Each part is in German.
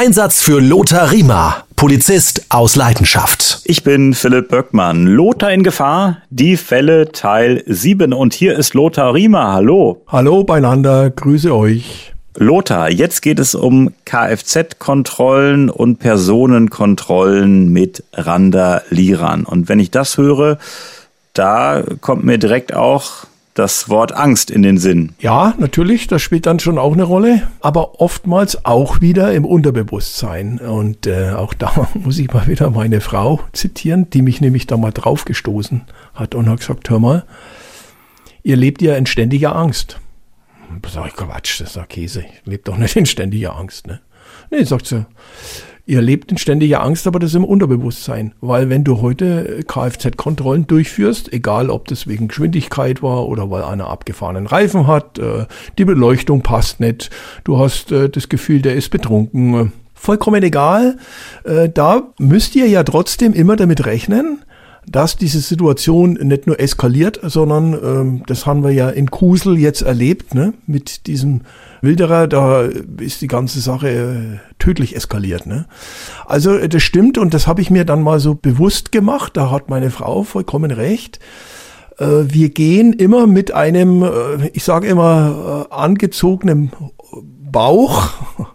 Einsatz für Lothar Riemer, Polizist aus Leidenschaft. Ich bin Philipp Böckmann. Lothar in Gefahr, die Fälle Teil 7. Und hier ist Lothar Riemer. Hallo. Hallo beieinander, grüße euch. Lothar, jetzt geht es um Kfz-Kontrollen und Personenkontrollen mit Randalierern. Und wenn ich das höre, da kommt mir direkt auch das Wort Angst in den Sinn. Ja, natürlich, das spielt dann schon auch eine Rolle, aber oftmals auch wieder im Unterbewusstsein. Und äh, auch da muss ich mal wieder meine Frau zitieren, die mich nämlich da mal draufgestoßen hat und hat gesagt, hör mal, ihr lebt ja in ständiger Angst. Sag ich, Quatsch, das ist ja Käse. Ich lebe doch nicht in ständiger Angst. Ne? Nee, sagt sie, Ihr lebt in ständiger Angst, aber das ist im Unterbewusstsein. Weil wenn du heute Kfz-Kontrollen durchführst, egal ob das wegen Geschwindigkeit war oder weil einer abgefahrenen Reifen hat, äh, die Beleuchtung passt nicht, du hast äh, das Gefühl, der ist betrunken, äh, vollkommen egal, da müsst ihr ja trotzdem immer damit rechnen, dass diese Situation nicht nur eskaliert, sondern ähm, das haben wir ja in Kusel jetzt erlebt, ne? mit diesem Wilderer, da ist die ganze Sache äh, tödlich eskaliert. Ne? Also äh, das stimmt und das habe ich mir dann mal so bewusst gemacht, da hat meine Frau vollkommen recht. Äh, wir gehen immer mit einem, äh, ich sage immer, äh, angezogenen Bauch,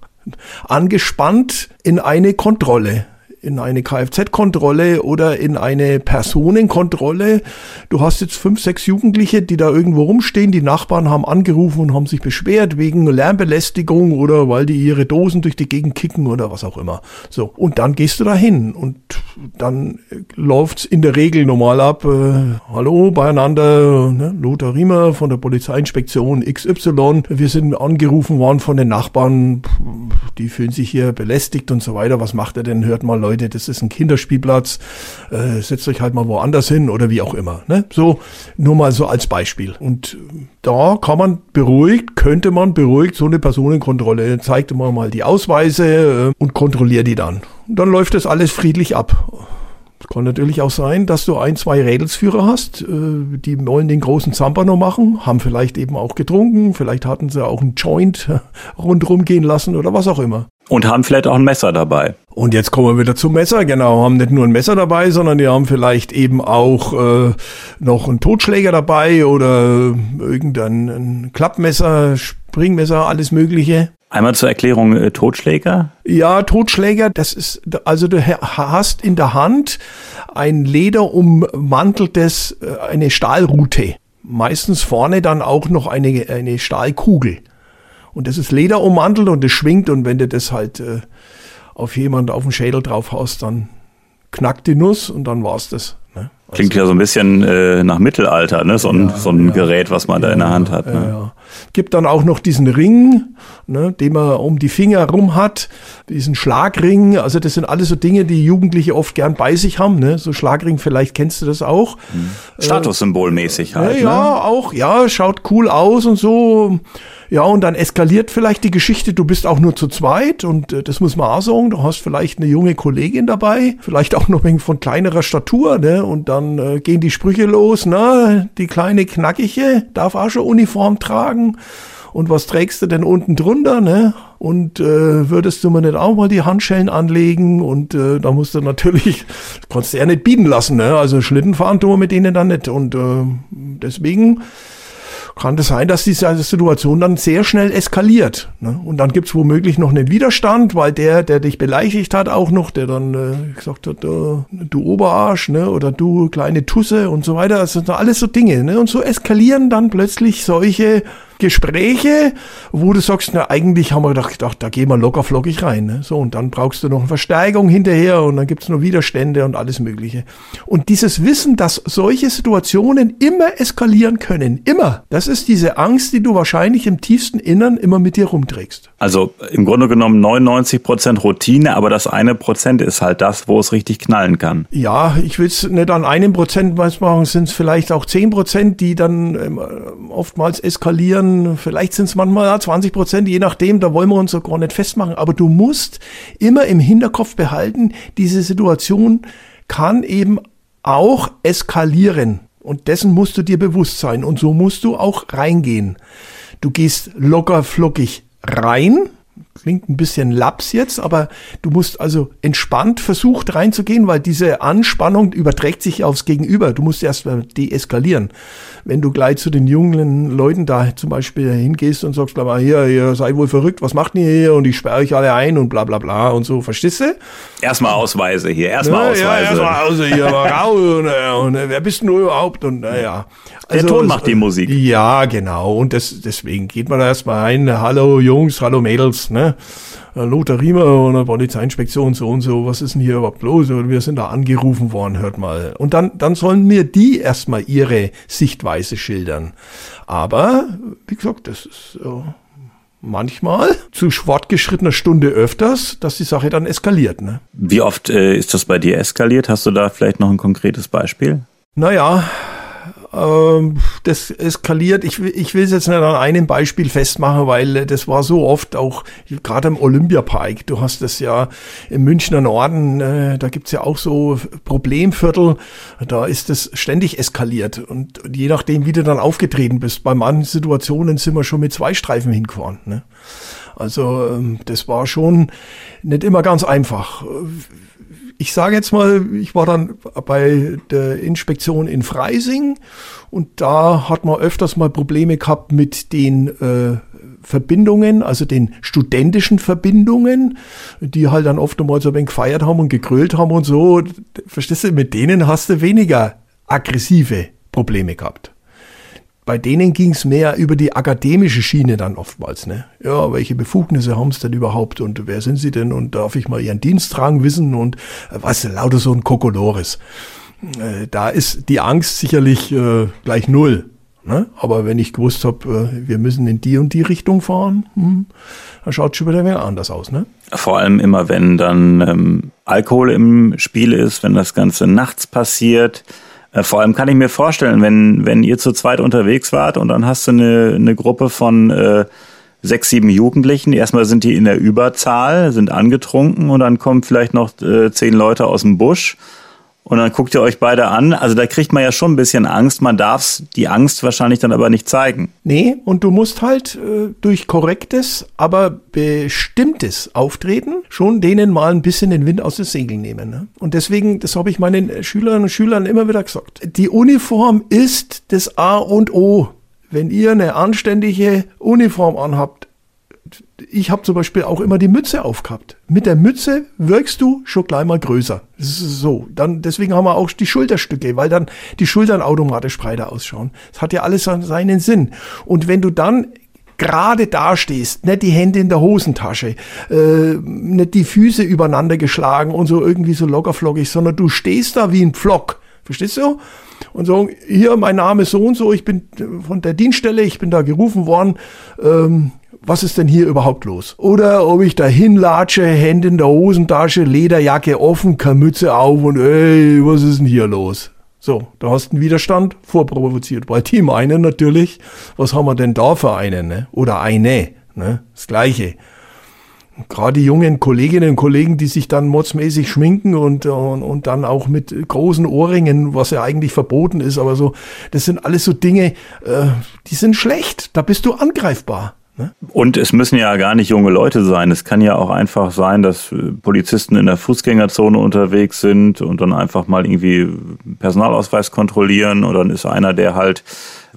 angespannt in eine Kontrolle in eine Kfz-Kontrolle oder in eine Personenkontrolle. Du hast jetzt fünf, sechs Jugendliche, die da irgendwo rumstehen. Die Nachbarn haben angerufen und haben sich beschwert wegen Lärmbelästigung oder weil die ihre Dosen durch die Gegend kicken oder was auch immer. So. Und dann gehst du da hin und dann läuft's in der Regel normal ab. Äh, Hallo, beieinander, ne? Lothar Riemer von der Polizeiinspektion XY. Wir sind angerufen worden von den Nachbarn. Die fühlen sich hier belästigt und so weiter. Was macht er denn? Hört mal Leute, das ist ein Kinderspielplatz, äh, setzt euch halt mal woanders hin oder wie auch immer. Ne? So, nur mal so als Beispiel. Und da kann man beruhigt, könnte man beruhigt so eine Personenkontrolle, zeigt immer mal die Ausweise äh, und kontrolliert die dann. Und dann läuft das alles friedlich ab. Es kann natürlich auch sein, dass du ein, zwei Rädelsführer hast, äh, die wollen den großen Zampano machen, haben vielleicht eben auch getrunken, vielleicht hatten sie auch einen Joint rundherum gehen lassen oder was auch immer. Und haben vielleicht auch ein Messer dabei. Und jetzt kommen wir wieder zum Messer, genau, haben nicht nur ein Messer dabei, sondern die haben vielleicht eben auch äh, noch einen Totschläger dabei oder irgendein Klappmesser, Springmesser, alles Mögliche. Einmal zur Erklärung, äh, Totschläger? Ja, Totschläger, das ist, also du hast in der Hand ein lederummanteltes, äh, eine Stahlrute. Meistens vorne dann auch noch eine, eine Stahlkugel. Und das ist lederummantelt und das schwingt und wenn du das halt äh, auf jemand auf den Schädel drauf haust, dann knackt die Nuss und dann war's das. Ne? Klingt ja so ein bisschen äh, nach Mittelalter, ne? So ein, ja, so ein ja, Gerät, was man ja, da in der Hand hat. Ne? Gibt dann auch noch diesen Ring, ne, den man um die Finger rum hat, diesen Schlagring. Also das sind alles so Dinge, die Jugendliche oft gern bei sich haben. Ne? So Schlagring, vielleicht kennst du das auch. Mhm. Statussymbolmäßig halt. Ja, ne? auch, ja, schaut cool aus und so. Ja, und dann eskaliert vielleicht die Geschichte, du bist auch nur zu zweit und äh, das muss man auch sagen, du hast vielleicht eine junge Kollegin dabei, vielleicht auch noch wegen von kleinerer Statur, ne? Und dann äh, gehen die Sprüche los, ne? Die kleine Knackige darf auch schon Uniform tragen. Und was trägst du denn unten drunter, ne? Und äh, würdest du mir nicht auch mal die Handschellen anlegen? Und äh, da musst du natürlich, konntest du ja nicht bieten lassen, ne? Also Schlitten fahren tun wir mit denen dann nicht. Und äh, deswegen kann das sein, dass diese Situation dann sehr schnell eskaliert. Ne? Und dann gibt's womöglich noch einen Widerstand, weil der, der dich beleidigt hat, auch noch, der dann äh, gesagt hat, äh, du Oberarsch, ne? oder du kleine Tusse und so weiter. Das sind alles so Dinge. Ne? Und so eskalieren dann plötzlich solche Gespräche, wo du sagst, na eigentlich haben wir gedacht, gedacht da gehen wir locker flockig rein. Ne? So, und dann brauchst du noch eine Versteigerung hinterher und dann gibt's noch Widerstände und alles Mögliche. Und dieses Wissen, dass solche Situationen immer eskalieren können, immer, das ist diese Angst, die du wahrscheinlich im tiefsten Innern immer mit dir rumträgst. Also im Grunde genommen 99 Prozent Routine, aber das eine Prozent ist halt das, wo es richtig knallen kann. Ja, ich will es nicht an einem Prozent machen, sind es vielleicht auch zehn Prozent, die dann ähm, oftmals eskalieren passieren, vielleicht sind es manchmal 20 Prozent, je nachdem, da wollen wir uns so gar nicht festmachen. Aber du musst immer im Hinterkopf behalten, diese Situation kann eben auch eskalieren. Und dessen musst du dir bewusst sein. Und so musst du auch reingehen. Du gehst locker flockig rein, klingt ein bisschen laps jetzt, aber du musst also entspannt versucht reinzugehen, weil diese Anspannung überträgt sich aufs Gegenüber. Du musst erst mal deeskalieren. Wenn du gleich zu den jungen Leuten da zum Beispiel hingehst und sagst, mal, hier, ihr seid wohl verrückt, was macht ihr hier? Und ich sperre euch alle ein und bla bla bla und so, verstehst du? Erstmal Ausweise hier, erstmal ja, Ausweise. Ja, erstmal Ausweise hier, mal raus und, und, wer bist du überhaupt? Und naja. Also, Der Ton macht die Musik. Ja, genau. Und das, deswegen geht man da erstmal ein, hallo Jungs, hallo Mädels, ne? Äh, Lothar Riemer und der Polizeiinspektion so und so, was ist denn hier überhaupt los? Und wir sind da angerufen worden, hört mal. Und dann, dann sollen mir die erstmal ihre Sichtweise schildern. Aber, wie gesagt, das ist äh, manchmal zu fortgeschrittener Stunde öfters, dass die Sache dann eskaliert. Ne? Wie oft äh, ist das bei dir eskaliert? Hast du da vielleicht noch ein konkretes Beispiel? Naja, ähm, das eskaliert. Ich, ich will es jetzt nicht an einem Beispiel festmachen, weil äh, das war so oft auch, gerade im Olympiapark, du hast das ja im Münchner Norden, äh, da gibt's ja auch so Problemviertel, da ist das ständig eskaliert. Und je nachdem, wie du dann aufgetreten bist, bei manchen Situationen sind wir schon mit zwei Streifen hingefahren. Ne? Also ähm, das war schon nicht immer ganz einfach ich sage jetzt mal, ich war dann bei der Inspektion in Freising und da hat man öfters mal Probleme gehabt mit den äh, Verbindungen, also den studentischen Verbindungen, die halt dann oftmals ein wenig gefeiert haben und gegrölt haben und so. Verstehst du, mit denen hast du weniger aggressive Probleme gehabt bei denen ging es mehr über die akademische Schiene dann oftmals. Ne? Ja, welche Befugnisse haben sie denn überhaupt und wer sind sie denn und darf ich mal ihren Dienstrang wissen und äh, was, lauter so ein Kokolores. Äh, da ist die Angst sicherlich äh, gleich null. Ne? Aber wenn ich gewusst habe, äh, wir müssen in die und die Richtung fahren, hm, dann schaut schon wieder anders aus. Ne? Vor allem immer, wenn dann ähm, Alkohol im Spiel ist, wenn das Ganze nachts passiert, vor allem kann ich mir vorstellen, wenn, wenn ihr zu zweit unterwegs wart und dann hast du eine, eine Gruppe von äh, sechs, sieben Jugendlichen. Erstmal sind die in der Überzahl, sind angetrunken und dann kommen vielleicht noch äh, zehn Leute aus dem Busch und dann guckt ihr euch beide an. Also da kriegt man ja schon ein bisschen Angst. Man darf die Angst wahrscheinlich dann aber nicht zeigen. Nee, und du musst halt äh, durch korrektes, aber bestimmtes Auftreten schon denen mal ein bisschen den Wind aus den Segeln nehmen. Ne? Und deswegen, das habe ich meinen Schülerinnen und Schülern immer wieder gesagt. Die Uniform ist das A und O. Wenn ihr eine anständige Uniform anhabt, ich habe zum Beispiel auch immer die Mütze aufgehabt. Mit der Mütze wirkst du schon gleich mal größer. So. Dann, deswegen haben wir auch die Schulterstücke, weil dann die Schultern automatisch breiter ausschauen. Das hat ja alles seinen Sinn. Und wenn du dann gerade dastehst, nicht die Hände in der Hosentasche, äh, nicht die Füße übereinander geschlagen und so irgendwie so lockerflockig, sondern du stehst da wie ein Pflock. Verstehst du? Und sagen, hier, mein Name ist so und so, ich bin von der Dienststelle, ich bin da gerufen worden, ähm, was ist denn hier überhaupt los? Oder ob ich da hinlatsche, Hände in der Hosentasche, Lederjacke offen, Kamütze auf und ey, was ist denn hier los? So, da hast du einen Widerstand vorprovoziert, weil die meinen natürlich, was haben wir denn da für einen, ne? Oder eine, ne? Das Gleiche. Gerade die jungen Kolleginnen und Kollegen, die sich dann modsmäßig schminken und, und, und dann auch mit großen Ohrringen, was ja eigentlich verboten ist, aber so, das sind alles so Dinge, äh, die sind schlecht. Da bist du angreifbar. Ne? Und es müssen ja gar nicht junge Leute sein. Es kann ja auch einfach sein, dass äh, Polizisten in der Fußgängerzone unterwegs sind und dann einfach mal irgendwie Personalausweis kontrollieren und dann ist einer, der halt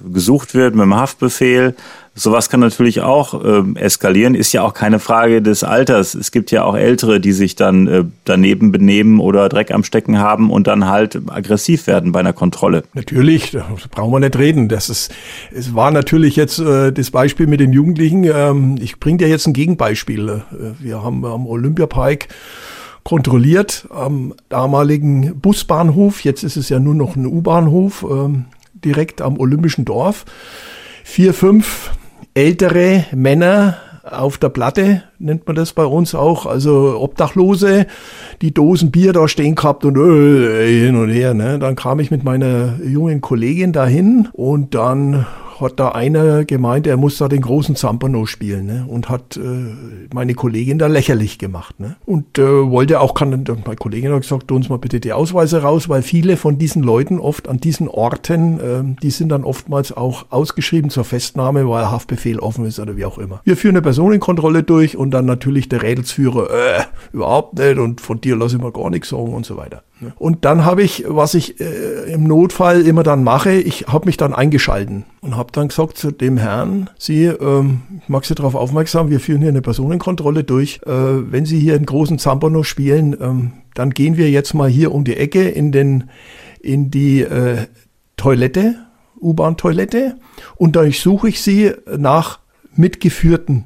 gesucht wird mit dem Haftbefehl. Sowas kann natürlich auch äh, eskalieren, ist ja auch keine Frage des Alters. Es gibt ja auch Ältere, die sich dann äh, daneben benehmen oder Dreck am Stecken haben und dann halt aggressiv werden bei einer Kontrolle. Natürlich, da brauchen wir nicht reden. Das ist, es war natürlich jetzt äh, das Beispiel mit den Jugendlichen. Ähm, ich bringe dir jetzt ein Gegenbeispiel. Äh, wir haben am Olympiapark kontrolliert am damaligen Busbahnhof. Jetzt ist es ja nur noch ein U-Bahnhof ähm, direkt am Olympischen Dorf. Vier, fünf ältere Männer auf der Platte, nennt man das bei uns auch, also Obdachlose, die Dosen Bier da stehen gehabt und äh, hin und her. Ne? Dann kam ich mit meiner jungen Kollegin dahin und dann hat da einer gemeint, er muss da den großen Zampano spielen ne? und hat äh, meine Kollegin da lächerlich gemacht. Ne? Und äh, wollte auch, kann, meine Kollegin hat gesagt, tu uns mal bitte die Ausweise raus, weil viele von diesen Leuten oft an diesen Orten, äh, die sind dann oftmals auch ausgeschrieben zur Festnahme, weil Haftbefehl offen ist oder wie auch immer. Wir führen eine Personenkontrolle durch und dann natürlich der Rädelsführer, äh, überhaupt nicht und von dir lasse ich mal gar nichts sagen und so weiter. Und dann habe ich, was ich äh, im Notfall immer dann mache, ich habe mich dann eingeschalten und habe dann gesagt zu dem Herrn, Sie, ähm, ich mag Sie darauf aufmerksam, wir führen hier eine Personenkontrolle durch. Äh, wenn Sie hier einen großen Zampano spielen, ähm, dann gehen wir jetzt mal hier um die Ecke in, den, in die äh, Toilette, U-Bahn-Toilette und da suche ich Sie nach mitgeführten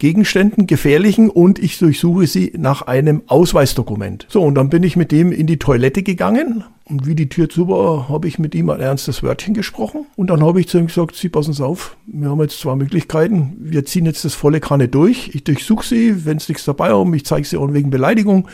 Gegenständen, gefährlichen und ich durchsuche sie nach einem Ausweisdokument. So, und dann bin ich mit dem in die Toilette gegangen. Und wie die Tür zu war, habe ich mit ihm ein ernstes Wörtchen gesprochen. Und dann habe ich zu ihm gesagt, Sie passen Sie auf, wir haben jetzt zwei Möglichkeiten, wir ziehen jetzt das volle Kanne durch, ich durchsuche Sie, wenn Sie nichts dabei haben, ich zeige Sie an wegen Beleidigung,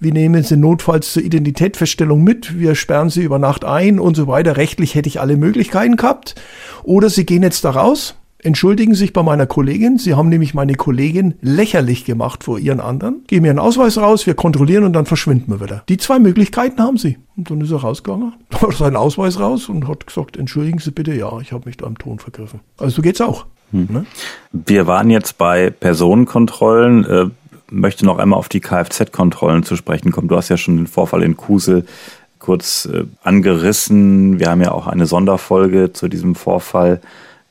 wir nehmen Sie notfalls zur Identitätsfeststellung mit, wir sperren Sie über Nacht ein und so weiter. Rechtlich hätte ich alle Möglichkeiten gehabt. Oder Sie gehen jetzt da raus entschuldigen sich bei meiner Kollegin. Sie haben nämlich meine Kollegin lächerlich gemacht vor ihren anderen. Geben mir einen Ausweis raus, wir kontrollieren und dann verschwinden wir wieder. Die zwei Möglichkeiten haben sie. Und dann ist er rausgegangen, hat seinen Ausweis raus und hat gesagt, entschuldigen Sie bitte, ja, ich habe mich da im Ton vergriffen. Also so geht's auch. Hm. Ne? Wir waren jetzt bei Personenkontrollen. Äh, möchte noch einmal auf die Kfz-Kontrollen zu sprechen kommen. Du hast ja schon den Vorfall in Kusel kurz äh, angerissen. Wir haben ja auch eine Sonderfolge zu diesem Vorfall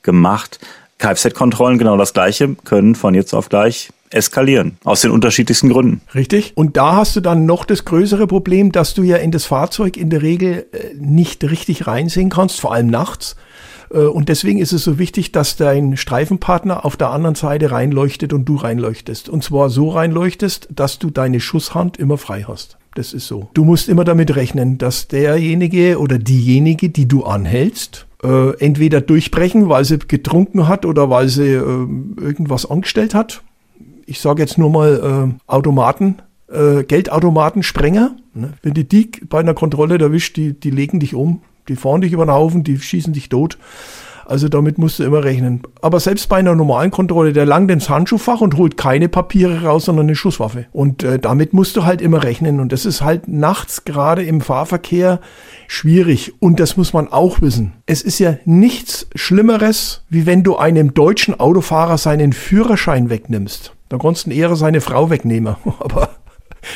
gemacht. Kfz-Kontrollen genau das gleiche, können von jetzt auf gleich eskalieren, aus den unterschiedlichsten Gründen. Richtig. Und da hast du dann noch das größere Problem, dass du ja in das Fahrzeug in der Regel äh, nicht richtig reinsehen kannst, vor allem nachts. Äh, und deswegen ist es so wichtig, dass dein Streifenpartner auf der anderen Seite reinleuchtet und du reinleuchtest. Und zwar so reinleuchtest, dass du deine Schusshand immer frei hast. Das ist so. Du musst immer damit rechnen, dass derjenige oder diejenige, die du anhältst, äh, entweder durchbrechen, weil sie getrunken hat oder weil sie äh, irgendwas angestellt hat. Ich sage jetzt nur mal äh, Automaten, äh, Geldautomatensprenger. Ne? Wenn die die bei einer Kontrolle erwischt, die, die legen dich um, die fahren dich über den Haufen, die schießen dich tot. Also damit musst du immer rechnen. Aber selbst bei einer normalen Kontrolle, der langt ins Handschuhfach und holt keine Papiere raus, sondern eine Schusswaffe. Und äh, damit musst du halt immer rechnen. Und das ist halt nachts gerade im Fahrverkehr schwierig. Und das muss man auch wissen. Es ist ja nichts Schlimmeres, wie wenn du einem deutschen Autofahrer seinen Führerschein wegnimmst. Da konntest du eher seine Frau wegnehmen. Aber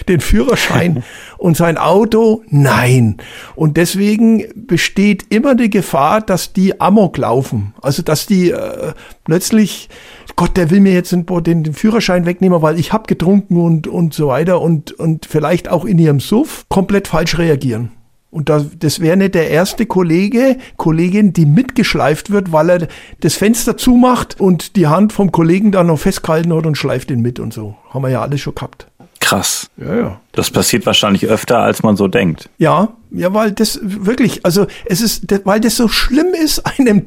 den Führerschein und sein Auto? Nein. Und deswegen besteht immer die Gefahr, dass die Amok laufen. Also dass die äh, plötzlich, Gott, der will mir jetzt den, den, Führerschein wegnehmen, weil ich hab getrunken und, und so weiter und, und vielleicht auch in ihrem Suff komplett falsch reagieren. Und das, das wäre nicht der erste Kollege, Kollegin, die mitgeschleift wird, weil er das Fenster zumacht und die Hand vom Kollegen da noch festgehalten hat und schleift ihn mit und so. Haben wir ja alles schon gehabt. Krass. Ja, ja. Das passiert wahrscheinlich öfter, als man so denkt. Ja, ja, weil das wirklich, also es ist, weil das so schlimm ist, einem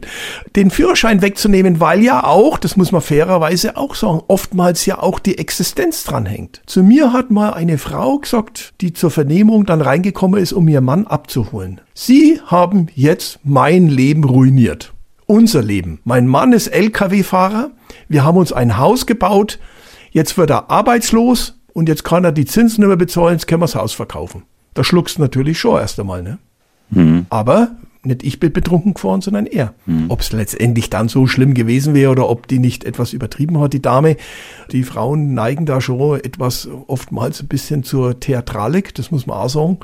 den Führerschein wegzunehmen, weil ja auch, das muss man fairerweise auch sagen, oftmals ja auch die Existenz dran hängt. Zu mir hat mal eine Frau gesagt, die zur Vernehmung dann reingekommen ist, um ihr Mann abzuholen. Sie haben jetzt mein Leben ruiniert. Unser Leben. Mein Mann ist Lkw-Fahrer. Wir haben uns ein Haus gebaut. Jetzt wird er arbeitslos und jetzt kann er die Zinsen nicht mehr bezahlen, jetzt können wir das Haus verkaufen. Da schluckst du natürlich schon erst einmal, ne? Mhm. Aber nicht ich bin betrunken gefahren, sondern er. Mhm. Ob es letztendlich dann so schlimm gewesen wäre oder ob die nicht etwas übertrieben hat, die Dame. Die Frauen neigen da schon etwas oftmals ein bisschen zur Theatralik, das muss man auch sagen.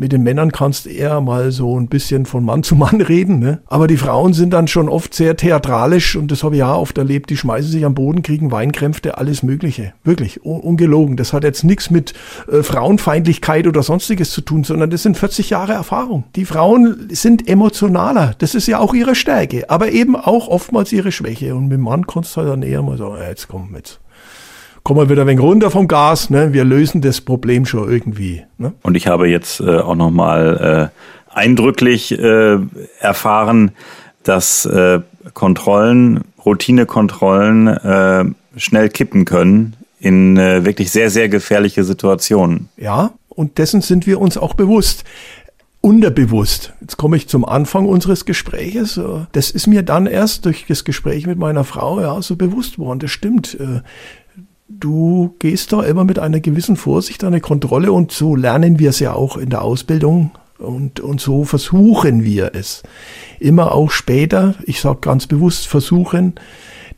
Mit den Männern kannst du eher mal so ein bisschen von Mann zu Mann reden. Ne? Aber die Frauen sind dann schon oft sehr theatralisch und das habe ich ja oft erlebt. Die schmeißen sich am Boden, kriegen Weinkrämpfe, alles Mögliche. Wirklich, ungelogen. Das hat jetzt nichts mit äh, Frauenfeindlichkeit oder sonstiges zu tun, sondern das sind 40 Jahre Erfahrung. Die Frauen sind emotionaler. Das ist ja auch ihre Stärke, aber eben auch oftmals ihre Schwäche. Und mit dem Mann kannst du halt dann eher mal sagen, jetzt komm, jetzt kommen wir wieder ein wenig runter vom Gas, ne? wir lösen das Problem schon irgendwie. Ne? Und ich habe jetzt äh, auch nochmal äh, eindrücklich äh, erfahren, dass äh, Kontrollen, Routinekontrollen äh, schnell kippen können in äh, wirklich sehr, sehr gefährliche Situationen. Ja, und dessen sind wir uns auch bewusst. unterbewusst. Jetzt komme ich zum Anfang unseres Gespräches. Das ist mir dann erst durch das Gespräch mit meiner Frau ja so bewusst worden. Das stimmt. Du gehst da immer mit einer gewissen Vorsicht an eine Kontrolle und so lernen wir es ja auch in der Ausbildung und, und so versuchen wir es. Immer auch später, ich sage ganz bewusst versuchen,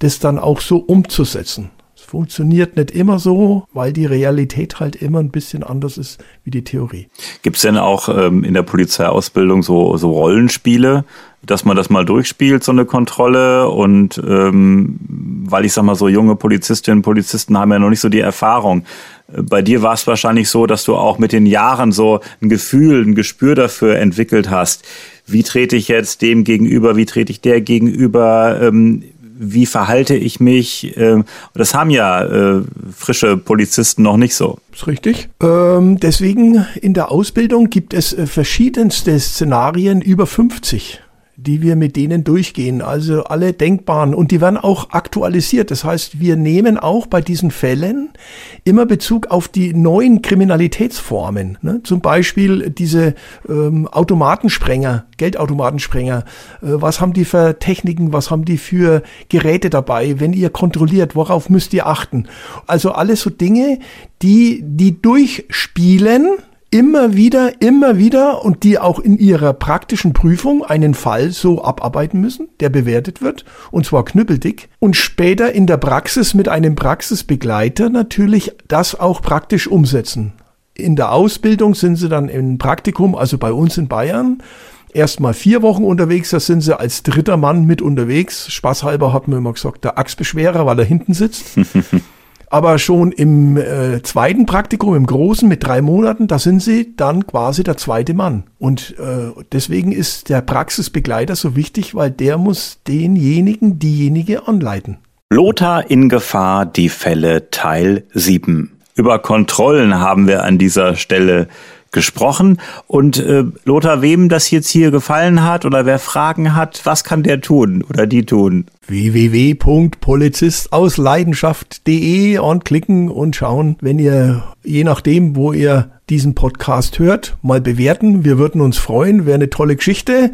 das dann auch so umzusetzen funktioniert nicht immer so, weil die Realität halt immer ein bisschen anders ist wie die Theorie. Gibt es denn auch ähm, in der Polizeiausbildung so, so Rollenspiele, dass man das mal durchspielt, so eine Kontrolle? Und ähm, weil ich sag mal, so junge Polizistinnen und Polizisten haben ja noch nicht so die Erfahrung. Bei dir war es wahrscheinlich so, dass du auch mit den Jahren so ein Gefühl, ein Gespür dafür entwickelt hast. Wie trete ich jetzt dem gegenüber? Wie trete ich der gegenüber? Ähm, wie verhalte ich mich? Ähm, das haben ja äh, frische Polizisten noch nicht so. ist richtig. Ähm, deswegen in der Ausbildung gibt es äh, verschiedenste Szenarien über 50 die wir mit denen durchgehen. Also alle denkbaren und die werden auch aktualisiert. Das heißt, wir nehmen auch bei diesen Fällen immer Bezug auf die neuen Kriminalitätsformen. Ne? Zum Beispiel diese ähm, Automatensprenger, Geldautomatensprenger. Äh, was haben die für Techniken? Was haben die für Geräte dabei? Wenn ihr kontrolliert, worauf müsst ihr achten? Also alles so Dinge, die die durchspielen immer wieder, immer wieder und die auch in ihrer praktischen Prüfung einen Fall so abarbeiten müssen, der bewertet wird, und zwar knüppeldick, und später in der Praxis mit einem Praxisbegleiter natürlich das auch praktisch umsetzen. In der Ausbildung sind sie dann im Praktikum, also bei uns in Bayern, erstmal vier Wochen unterwegs, da sind sie als dritter Mann mit unterwegs. Spaßhalber hat man immer gesagt, der Achsbeschwerer, weil er hinten sitzt. Aber schon im äh, zweiten Praktikum, im Großen mit drei Monaten, da sind sie dann quasi der zweite Mann. Und äh, deswegen ist der Praxisbegleiter so wichtig, weil der muss denjenigen, diejenige anleiten. Lothar in Gefahr, die Fälle Teil 7. Über Kontrollen haben wir an dieser Stelle gesprochen. Und äh, Lothar, wem das jetzt hier gefallen hat oder wer Fragen hat, was kann der tun oder die tun? www.polizistausleidenschaft.de und klicken und schauen, wenn ihr, je nachdem, wo ihr diesen Podcast hört, mal bewerten. Wir würden uns freuen, wäre eine tolle Geschichte.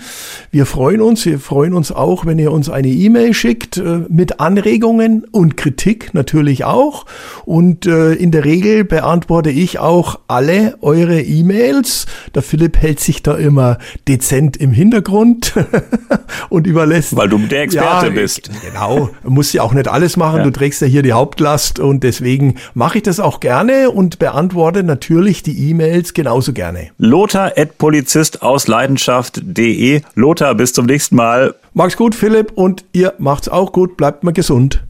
Wir freuen uns, wir freuen uns auch, wenn ihr uns eine E-Mail schickt äh, mit Anregungen und Kritik natürlich auch. Und äh, in der Regel beantworte ich auch alle eure E-Mails. Der Philipp hält sich da immer dezent im Hintergrund und überlässt. Weil du der Experte ja, bist. Genau, musst ja auch nicht alles machen. Ja. Du trägst ja hier die Hauptlast und deswegen mache ich das auch gerne und beantworte natürlich die E-Mails genauso gerne. Lothar Polizist aus Leidenschaft.de. Lothar, bis zum nächsten Mal. Mach's gut, Philipp, und ihr macht's auch gut. Bleibt mal gesund.